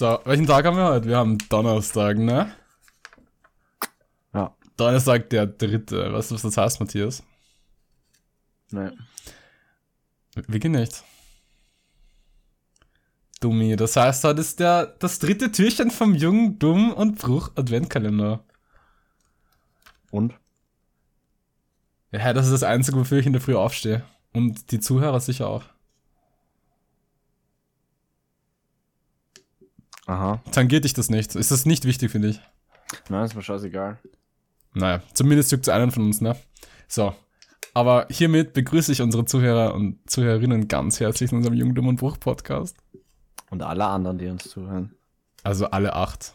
So, welchen Tag haben wir heute? Wir haben Donnerstag, ne? Ja. Donnerstag der dritte. Weißt du, was das heißt, Matthias? Nee. Wirklich nicht. Dummi, das heißt, heute ist der, das dritte Türchen vom Jungen, Dumm und Bruch Adventkalender. Und? Ja, das ist das Einzige, wofür ich in der Früh aufstehe. Und die Zuhörer sicher auch. Aha. Tangiert dich das nicht? Ist das nicht wichtig für dich? Nein, ist mir scheißegal. Naja, zumindest juckt es einen von uns, ne? So. Aber hiermit begrüße ich unsere Zuhörer und Zuhörerinnen ganz herzlich in unserem Jung, Dumm und Bruch Podcast. Und alle anderen, die uns zuhören. Also alle acht.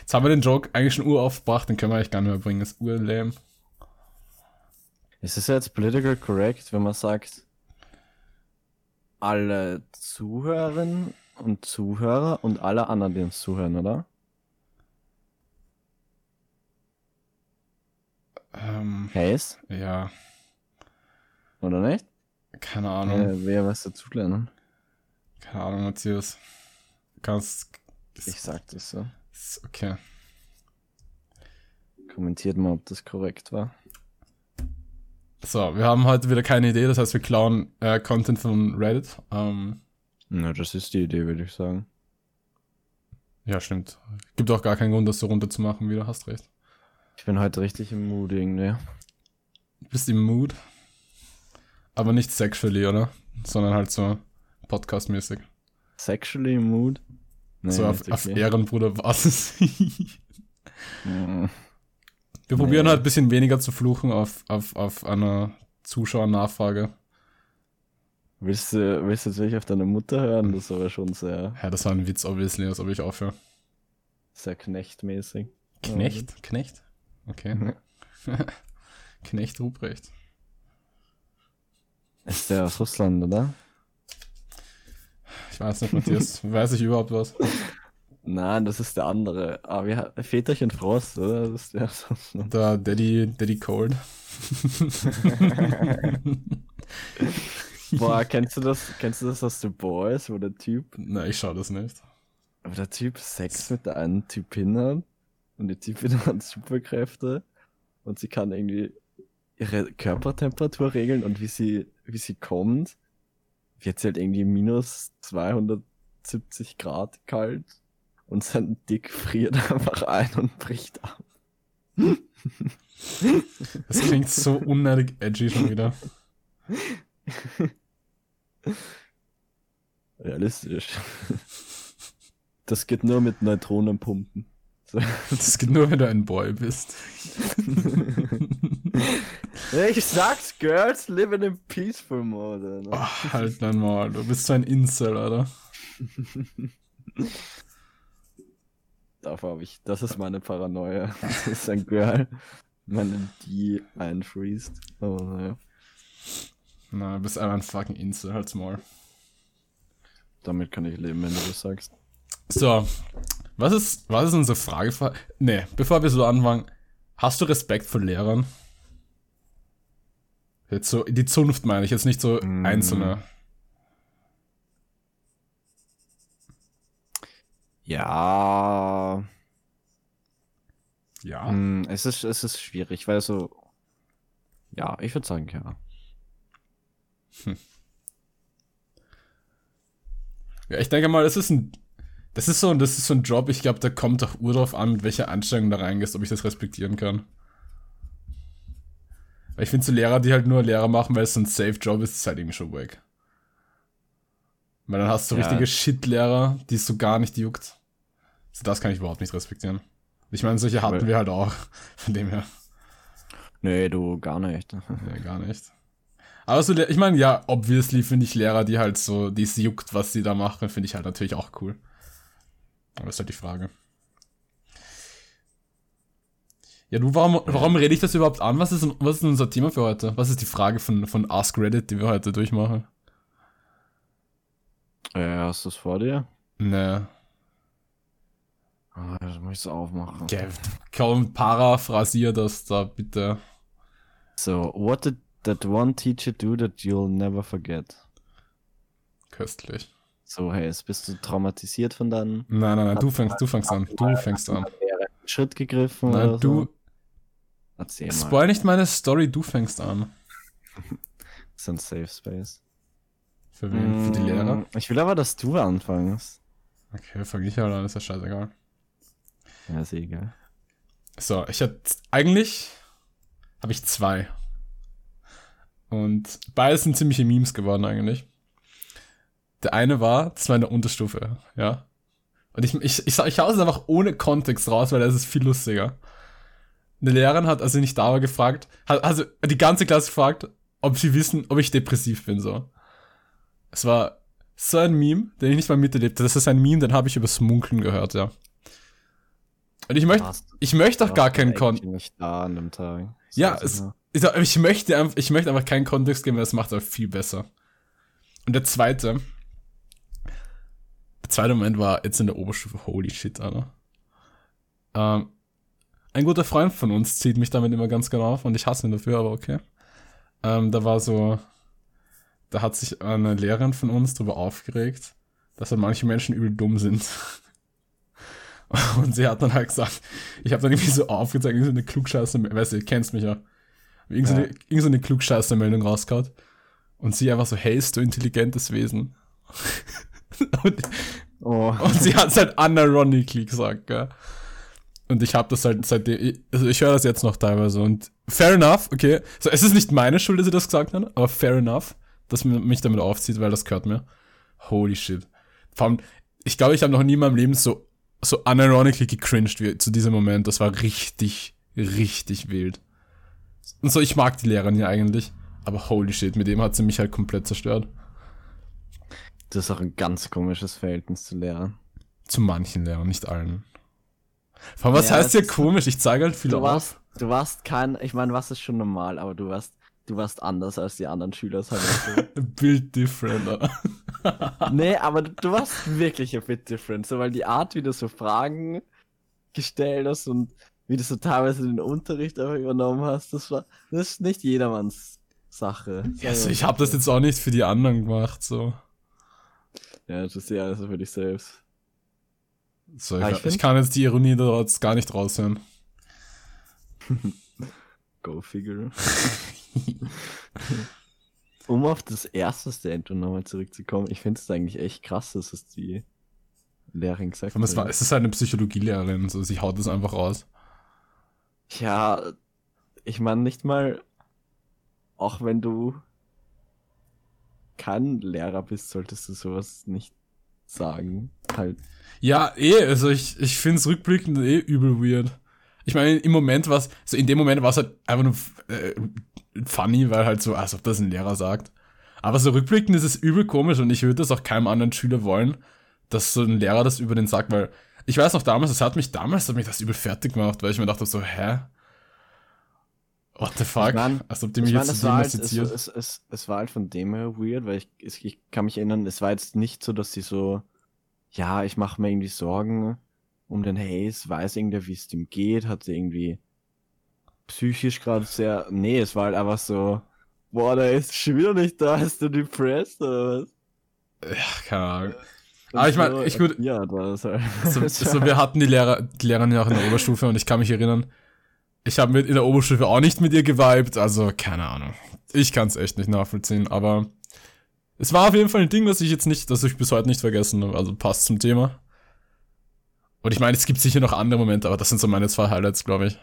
Jetzt haben wir den Joke eigentlich schon uraufgebracht, den können wir eigentlich gar nicht mehr bringen. Das ist urlame. Ist es jetzt political correct, wenn man sagt, alle Zuhörerinnen und Zuhörer und alle anderen, die uns zuhören, oder? Ähm, Hayes? ja, Oder nicht? keine Ahnung. Äh, wer was dazulernen? Keine Ahnung, Matthias. Kannst. Ich sag das so. Ist okay. Kommentiert mal, ob das korrekt war. So, wir haben heute wieder keine Idee, das heißt, wir klauen äh, Content von Reddit. Ähm, Na, das ist die Idee, würde ich sagen. ja, stimmt. Gibt auch gar keinen Grund, das so runterzumachen, wieder, hast recht. Ich bin heute richtig im Mood irgendwie. Du bist im Mood. Aber nicht sexually, oder? Sondern halt so podcastmäßig. Sexually im Mood? Nee, so auf, nicht auf. Ehrenbruder-Basis. Mhm. Wir probieren Nee. halt ein bisschen weniger zu fluchen auf, auf, auf einer Zuschauernachfrage. Willst du, willst du jetzt wirklich auf deine Mutter hören? Das ist aber schon sehr, Ja, das war ein Witz, obviously, als ob ich aufhöre. sehr knechtmäßig. Knecht? Knecht? Okay. Knecht Ruprecht. Ist der aus Russland, oder? Ich weiß nicht, Matthias. weiß ich überhaupt was? Nein, das ist der andere. Ah, wie hat Väterchen Frost, oder? Das ist der aus Russland. Der Daddy, Daddy Cold. Boah, kennst du das, kennst du das aus The Boys, wo der Typ, Na, ich schau das nicht. wo der Typ Sex mit der einen Typin hat und die Typin hat Superkräfte und sie kann irgendwie ihre Körpertemperatur regeln und wie sie, wie sie kommt, wird sie halt irgendwie minus 270 Grad kalt und sein Dick friert einfach ein und bricht ab. Das klingt so unnötig edgy schon wieder. Realistisch. Das geht nur mit Neutronenpumpen. So. Das geht nur, wenn du ein Boy bist. Ich sag's, Girls living in peaceful mode. Ne? Oh, halt dein Maul. Du bist so ein Incel, oder? Dafür habe ich, das ist meine Paranoia. Das ist ein Girl, meine die einfriest. Aber naja, Na, du bist einfach ein fucking Incel, halt's Maul. damit kann ich leben, wenn du das sagst. So, was ist, was ist unsere Frage? Nee, bevor wir so anfangen, hast du Respekt vor Lehrern? Jetzt so, die Zunft meine ich, jetzt nicht so Mm. einzelne. Ja, Ja. hm, es ist, es ist schwierig, weil so, ja, ich würde sagen, ja. Ja, ich denke mal, das ist ein, das ist so, das ist so ein Job, ich glaube, da kommt doch ur drauf an, mit welcher Anstrengung da reingehst, ob ich das respektieren kann. Weil ich finde so Lehrer, die halt nur Lehrer machen, weil es so ein Safe-Job ist, ist halt irgendwie schon wack. Weil dann hast du Ja. richtige Shit-Lehrer, die es so gar nicht juckt. So, das kann ich überhaupt nicht respektieren. Ich meine, solche hatten Weil- wir halt auch. Von dem her. Nee, du gar nicht. Ja, gar nicht. Aber so, ich meine, ja, obviously finde ich Lehrer, die halt so, die es juckt, was sie da machen, finde ich halt natürlich auch cool. Aber das ist halt die Frage. Ja, du, warum, warum rede ich das überhaupt an? Was ist, was ist unser Thema für heute? Was ist die Frage von, von Ask Reddit, die wir heute durchmachen? Äh, hast du es vor dir? Ne. Ah, das muss ich so aufmachen. Okay, kaum paraphrasier das da bitte. So, what did that one teacher do that you'll never forget? Köstlich. so heißt? Bist du traumatisiert von deinen Nein, nein, nein, du fängst, du fängst an. Du fängst an. Schritt gegriffen Nein, oder du so? Erzähl mal. spoil nicht meine Story, du fängst an. Das ist ein Safe Space. Für wen? Für die Lehrer? Mm, Ich will aber, dass du anfängst. Okay, fang ich halt an, ist ja scheißegal. Ja, ist eh egal. So, ich hatte eigentlich habe ich zwei. Und beides sind ziemliche Memes geworden eigentlich. Der eine war, das war in der Unterstufe, ja. Und ich, ich, ich, ich hau es einfach ohne Kontext raus, weil das ist viel lustiger. Eine Lehrerin hat, als ich nicht da war, gefragt, hat, also die ganze Klasse gefragt, ob sie wissen, ob ich depressiv bin, so. Es war so ein Meme, den ich nicht mal miterlebt habe. Das ist ein Meme, den habe ich übers Munkeln gehört, ja. Und ich möchte, ich möchte auch gar keinen Kontext. nicht da an dem Tag. Das Ja, es. Ich, möchte, einfach- ich möchte einfach keinen Kontext geben, weil das macht es viel besser. Und der zweite, der zweite Moment war jetzt in der Oberstufe, holy shit, Alter. Ähm, ein guter Freund von uns zieht mich damit immer ganz genau auf und ich hasse ihn dafür, aber okay. Ähm, da war so, da hat sich eine Lehrerin von uns darüber aufgeregt, dass halt manche Menschen übel dumm sind. Und sie hat dann halt gesagt, ich habe dann irgendwie so aufgezeigt, so eine Klugscheiße, weißt du, kennst mich ja. Irgend so, Ja. eine, irgend so eine Klugscheiße-Meldung rausgehauen. Und sie einfach so, hey, du intelligentes Wesen? und, Oh. und sie hat es halt unironically gesagt, gell? Und ich habe das halt seitdem, also ich höre das jetzt noch teilweise und fair enough, okay. So, es ist nicht meine Schuld, dass sie das gesagt hat, aber fair enough, dass man mich damit aufzieht, weil das gehört mir. Holy shit. Vor allem, ich glaube, ich habe noch nie in meinem Leben so, so unironically gecringed wie zu diesem Moment. Das war richtig, richtig wild. Und so, ich mag die Lehrerin ja eigentlich, aber holy shit, mit dem hat sie mich halt komplett zerstört. Das ist auch ein ganz komisches Verhältnis zu lernen. Zu manchen Lehrern, nicht allen. Vor allem, was Ja, heißt das hier komisch? Ich zeige halt viel Du auf. warst, du warst kein, ich meine, was ist schon normal, aber du warst, du warst anders als die anderen Schüler. Sagen wir so. Bild different, nee, aber du, du warst wirklich a bit different, so weil die Art, wie du so Fragen gestellt hast und wie du so teilweise den Unterricht auch übernommen hast, das war, das ist nicht jedermanns Sache. Ja, also ich habe das jetzt auch nicht für die anderen gemacht, so. Ja, das ist ja alles für dich selbst. so ich, Aber ich ich, kann jetzt die Ironie jetzt gar nicht raushören. Go figure. um auf das erste Statement nochmal zurückzukommen, ich finde es eigentlich echt krass, dass es die Lehrerin gesagt allem, es, war, hat. es ist halt eine Psychologielehrerin, so sie haut das einfach raus. Ja, ich meine nicht mal, auch wenn du kein Lehrer bist, solltest du sowas nicht sagen. Halt. Ja, eh, also ich, ich finde es rückblickend eh übel weird. Ich meine, im Moment war es, so in dem Moment war es halt einfach nur äh, funny, weil halt so, als ob das ein Lehrer sagt. Aber so rückblickend ist es übel komisch und ich würde das auch keinem anderen Schüler wollen, dass so ein Lehrer das über den sagt, weil ich weiß noch damals, das hat mich damals, hat mich das übel fertig gemacht, weil ich mir dachte so, hä? What the fuck? Ich mein- Als ob die mich Ich meine, jetzt es war, halt, es, es, es, es war halt von dem her weird, weil ich, es- ich kann mich erinnern, es war jetzt nicht so, dass sie so, ja, ich mache mir irgendwie Sorgen um den Hayes, weiß irgendwer, wie es dem geht, hat sie irgendwie psychisch gerade sehr, nee, es war halt einfach so, boah, der ist schon wieder nicht da, ist du depressed oder was? Ja, keine Ahnung. Aber ich mein, so, ich würd- Ja, war das halt. So, so, wir hatten die Lehrer, die Lehrerin ja auch in der Oberstufe und ich kann mich erinnern, ich habe mit in der Oberstufe auch nicht mit ihr geweibt, also keine Ahnung. Ich kann es echt nicht nachvollziehen, aber es war auf jeden Fall ein Ding, das ich jetzt nicht, das ich bis heute nicht vergessen habe, also passt zum Thema. Und ich meine, es gibt sicher noch andere Momente, aber das sind so meine zwei Highlights, glaube ich.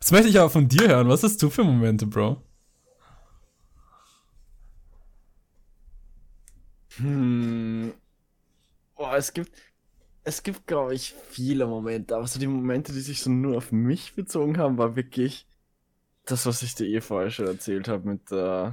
Jetzt möchte ich aber von dir hören, was hast du für Momente, Bro? Hm. Oh, es gibt, es gibt, glaube ich, viele Momente, aber so die Momente, die sich so nur auf mich bezogen haben, war wirklich das, was ich dir eh vorher schon erzählt habe mit, äh,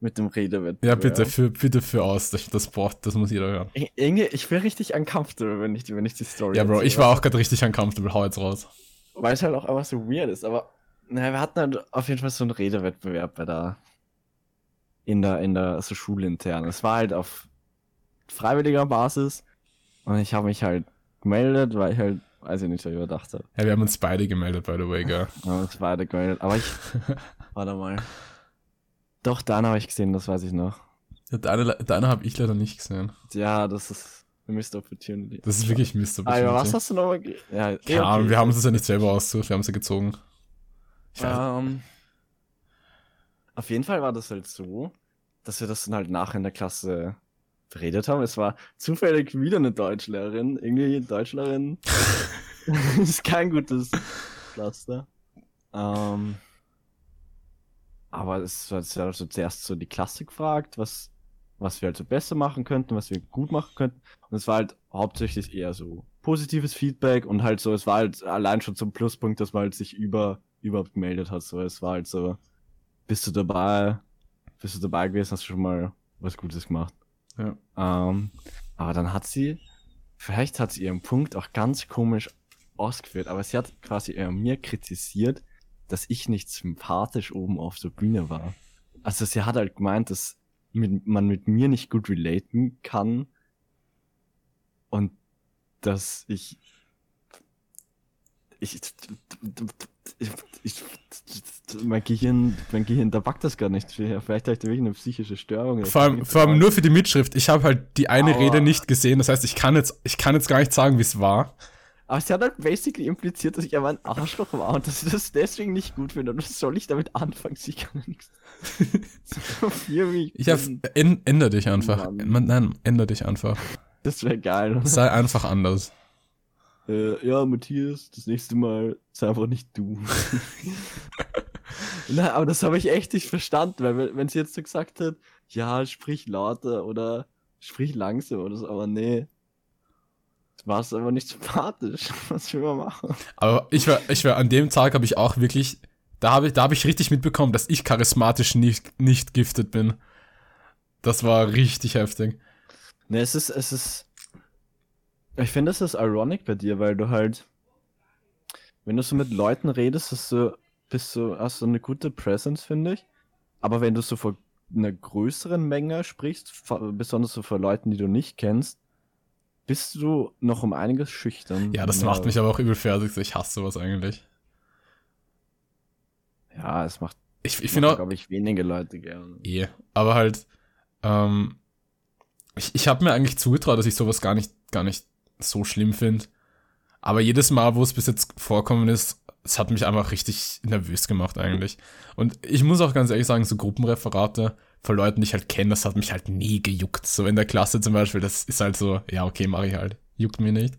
mit dem Redewettbewerb. Ja, bitte, für, bitte für aus, das, das braucht, das muss jeder hören. Irgendwie, ich bin richtig uncomfortable, wenn ich, wenn ich die Story Ja, Bro, erzähle, ich war auch gerade richtig uncomfortable, hau jetzt raus. Weil es halt auch einfach so weird ist, aber naja, wir hatten halt auf jeden Fall so einen Redewettbewerb bei der in der, in der so schulintern. Es war halt auf freiwilliger Basis und ich habe mich halt gemeldet, weil ich halt, weiß ich nicht, ich überdacht habe. Ja, wir haben uns beide gemeldet, by the way, gell. Wir haben uns beide gemeldet, aber ich, warte mal. Doch, dann habe ich gesehen, das weiß ich noch. Ja, deine deine habe ich leider nicht gesehen. Ja, das ist eine Missed Opportunity. Das ist wirklich Mist. Ah, ja, was hast du nochmal? Ja, eh, Keine Ahnung, okay. wir haben das ja nicht selber ausgesucht, wir haben sie gezogen. Ich weiß, Ähm, auf jeden Fall war das halt so, dass wir das dann halt nachher in der Klasse beredet haben. Es war zufällig wieder eine Deutschlehrerin. Irgendwie Deutschlehrerin ist kein gutes Pflaster. Ähm, aber es war also zuerst so die Klasse gefragt, was, was wir halt so besser machen könnten, was wir gut machen könnten. Und es war halt hauptsächlich eher so positives Feedback und halt so, es war halt allein schon zum Pluspunkt, dass man halt sich über, überhaupt gemeldet hat. So, es war halt so, bist du dabei, bist du dabei gewesen, hast du schon mal was Gutes gemacht. Ja. Ähm, aber dann hat sie, vielleicht hat sie ihren Punkt auch ganz komisch ausgeführt, aber sie hat quasi eher mir kritisiert, dass ich nicht sympathisch oben auf der Bühne war. Also sie hat halt gemeint, dass mit, man mit mir nicht gut relaten kann und dass ich ich, ich, ich mein Gehirn, mein Gehirn, da packt das gar nicht. Vielleicht habe ich da wirklich eine psychische Störung. Vor allem, vor allem nur für die Mitschrift. Ich habe halt die eine Aua. Rede nicht gesehen. Das heißt, ich kann jetzt, ich kann jetzt gar nicht sagen, wie es war. Aber sie hat halt basically impliziert, dass ich aber ein Arschloch war und dass ich das deswegen nicht gut finde. Und was soll ich damit anfangen? Sie kann nichts. Ich hab, änd- änder dich einfach. Mann. Man, nein, änder dich einfach. Das wäre geil. Sei einfach anders. Äh, ja, Matthias, das nächste Mal sei einfach nicht du. Na, aber das habe ich echt nicht verstanden, weil wenn- sie jetzt so gesagt hat, ja, sprich lauter oder sprich langsam oder so, aber nee. War es aber nicht sympathisch. Was will man machen? Aber ich war, ich war an dem Tag habe ich auch wirklich, da habe ich, da habe ich richtig mitbekommen, dass ich charismatisch nicht, nicht giftet bin. Das war richtig heftig. Ne, es ist, es ist. Ich finde, es ist ironic bei dir, weil du halt, wenn du so mit Leuten redest, hast du, bist du, hast du eine gute Presence, finde ich. Aber wenn du so vor einer größeren Menge sprichst, besonders so vor Leuten, die du nicht kennst, bist du noch um einiges schüchtern. Ja, das macht mich aber auch übel fertig. Ich hasse sowas eigentlich. Ja, es macht, Ich, ich finde auch, glaube ich, wenige Leute gerne. eh, aber halt, ähm, ich, ich habe mir eigentlich zugetraut, dass ich sowas gar nicht, gar nicht so schlimm finde. Aber jedes Mal, wo es bis jetzt vorkommen ist, es hat mich einfach richtig nervös gemacht eigentlich. Und ich muss auch ganz ehrlich sagen, so Gruppenreferate von Leuten, die ich halt kenne, das hat mich halt nie gejuckt. So in der Klasse zum Beispiel, das ist halt so, ja, okay, mache ich halt. Juckt mir nicht.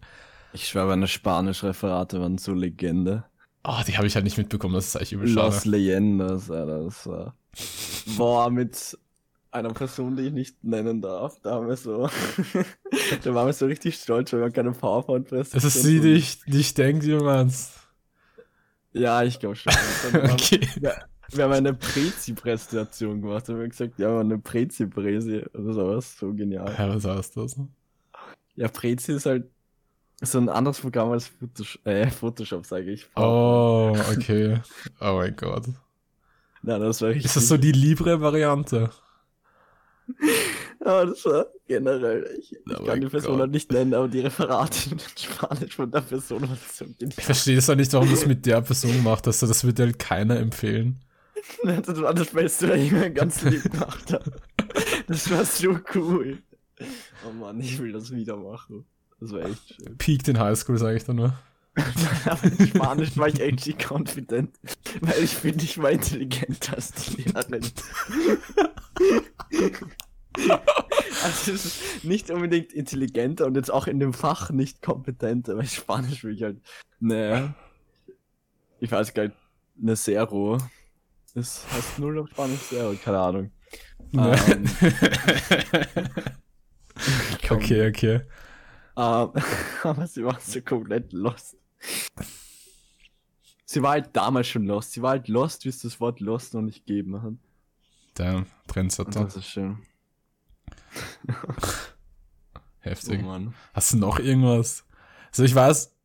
Ich schwöre, meine Spanisch-Referate waren so Legende. Oh, die habe ich halt nicht mitbekommen, das ist eigentlich übel schade. Los Leyendas, Alter, das war. Boah, mit einer Person, die ich nicht nennen darf, da haben wir so. da waren wir so richtig stolz, weil wir keine PowerPoint-Präsentation Das ist sie, die ich nicht denke, die du meinst. Ja, ich glaube schon. Okay. wir, wir haben eine Prezi-Präsentation gemacht. Da haben wir gesagt, ja, wir haben eine Prezi-Präsi oder sowas. So genial. Ja, was heißt das? Ja, Prezi ist halt so ein anderes Programm als Photoshop, äh, Photoshop sage ich. Oh, okay. Oh mein Gott. Nein, das war richtig. Ist das so die Libre-Variante? Ja, das war generell. Ich, ich Oh kann mein die Person Gott. halt nicht nennen, aber die Referate in Spanisch von der Person war so Ich verstehe das auch nicht, warum das mit der Person macht. Also, das wird halt keiner empfehlen. Das war das Beste, was ich mir ganz lieb gemacht habe. Das war so cool. Oh Mann, ich will das wieder machen. Das war echt schön. Peaked in Highschool, sage ich da nur. Aber in Spanisch war ich echt confident, weil ich finde, ich war intelligenter als die Lehrerin. Also es ist nicht unbedingt intelligenter und jetzt auch in dem Fach nicht kompetenter, weil Spanisch will ich halt ne, ich weiß gar nicht, ne Zero. Das heißt null auf Spanisch Zero, keine Ahnung. Ne. Ähm, okay, okay. Ähm, aber sie war so komplett lost. Sie war halt damals schon lost. Sie war halt lost, wie es das Wort lost noch nicht gegeben hat. Und Trendsetter. das ist schön. Oh Heftig. Mann. Hast du noch irgendwas? Also ich weiß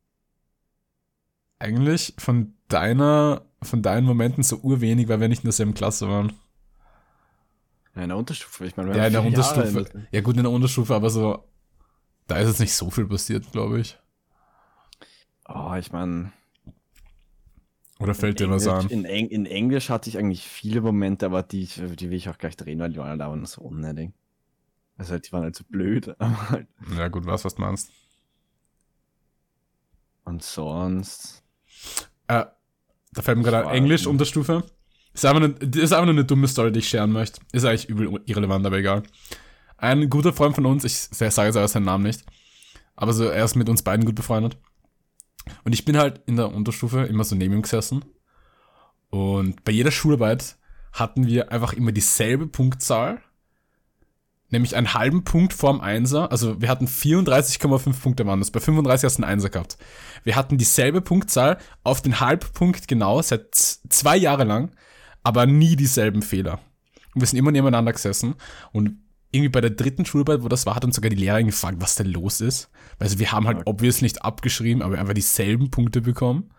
eigentlich von deiner, von deinen Momenten so urwenig, weil wir nicht in derselben Klasse waren. Ja, in der Unterstufe, ich meine, wir Ja, in der Unterstufe. in Ja gut, in der Unterstufe, aber so, da ist jetzt nicht so viel passiert, glaube ich. der- Oh, ich meine, Oder fällt dir was Englisch, an? in, Eng in Englisch hatte ich eigentlich viele Momente, aber die, die will ich auch gleich drehen, weil die waren da so unnötig. Also halt, die waren halt so blöd, aber halt. Ja, gut, was, was du meinst. Und sonst. Äh, da fällt mir gerade war- ein Englisch Unterstufe. Ist einfach, eine, ist einfach nur eine dumme Story, die ich scheren möchte. Ist eigentlich übel irrelevant, aber egal. Ein guter Freund von uns, ich sage jetzt aber seinen Namen nicht, aber so, er ist mit uns beiden gut befreundet. Und ich bin halt in der Unterstufe immer so neben ihm gesessen. Und bei jeder Schularbeit hatten wir einfach immer dieselbe Punktzahl. Nämlich einen halben Punkt vorm Einser. Also wir hatten 34,5 Punkte waren das. Bei 35 hast du einen Einser gehabt. Wir hatten dieselbe Punktzahl auf den Halbpunkt genau seit zwei Jahre lang, aber nie dieselben Fehler. Und wir sind immer nebeneinander gesessen und irgendwie bei der dritten Schularbeit, wo das war, hat uns sogar die Lehrerin gefragt, was denn los ist. Also wir haben halt Okay. obvious nicht abgeschrieben, aber einfach dieselben Punkte bekommen.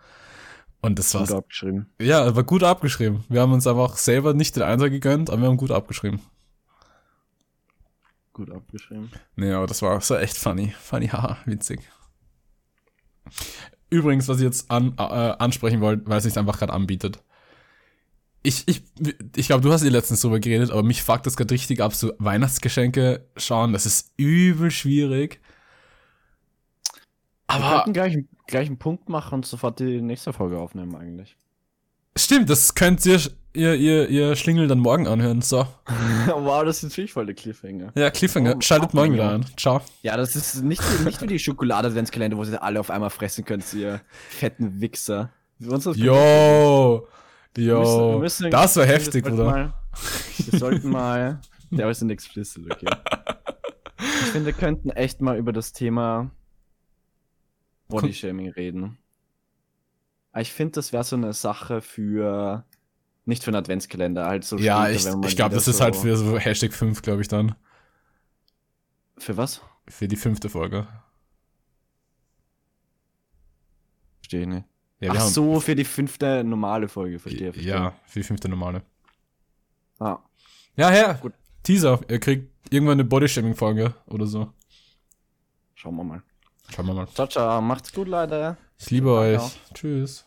Und das war Gut abgeschrieben. ja, war gut abgeschrieben. Wir haben uns einfach selber nicht den Einser gegönnt, aber wir haben gut abgeschrieben. Gut abgeschrieben. Nee, aber das war, das war echt funny. Funny, haha, witzig. Übrigens, was ich jetzt an, äh, ansprechen wollte, weil es sich einfach gerade anbietet. Ich, ich, ich glaube, du hast dir letztens drüber geredet, aber mich fuckt das gerade richtig ab, so Weihnachtsgeschenke schauen, das ist übel schwierig. Wir Aber könnten gleich, gleich einen Punkt machen und sofort die nächste Folge aufnehmen, eigentlich. stimmt, das könnt ihr, ihr, ihr, ihr Schlingel dann morgen anhören. So. wow, das ist natürlich voll der Cliffhanger. Ja, Cliffhanger. Oh, Schaltet morgen wieder ein. Ciao. Ja, das ist nicht, nicht wie die Schokolade-Adventskalender, wo sie alle auf einmal fressen könnt, ihr fetten Wichser. Für Yo. Wir müssen- wir müssen- das war heftig, sollten Bruder. Wir sollten mal. Der ist ein explicit, okay. Ich finde, wir könnten echt mal über das Thema Bodyshaming reden. Aber Ich finde, das wäre so eine Sache für. Nicht für einen Adventskalender, halt so Ja, später, ich, ich glaube, das ist so- halt für so Hashtag 5, glaube ich, dann. Für was? Für die fünfte Folge. Verstehe ich nicht. Ja, Ach haben, so, für die fünfte normale Folge, verstehe. verstehe. Ja, für die fünfte normale. Ah, Ja, Herr. Gut. Teaser. Ihr kriegt irgendwann eine Bodyshaming-Folge oder so. schauen wir mal. Schauen wir mal. Ciao, ciao. Macht's gut, Leute. Ich liebe Danke euch. auch. Tschüss.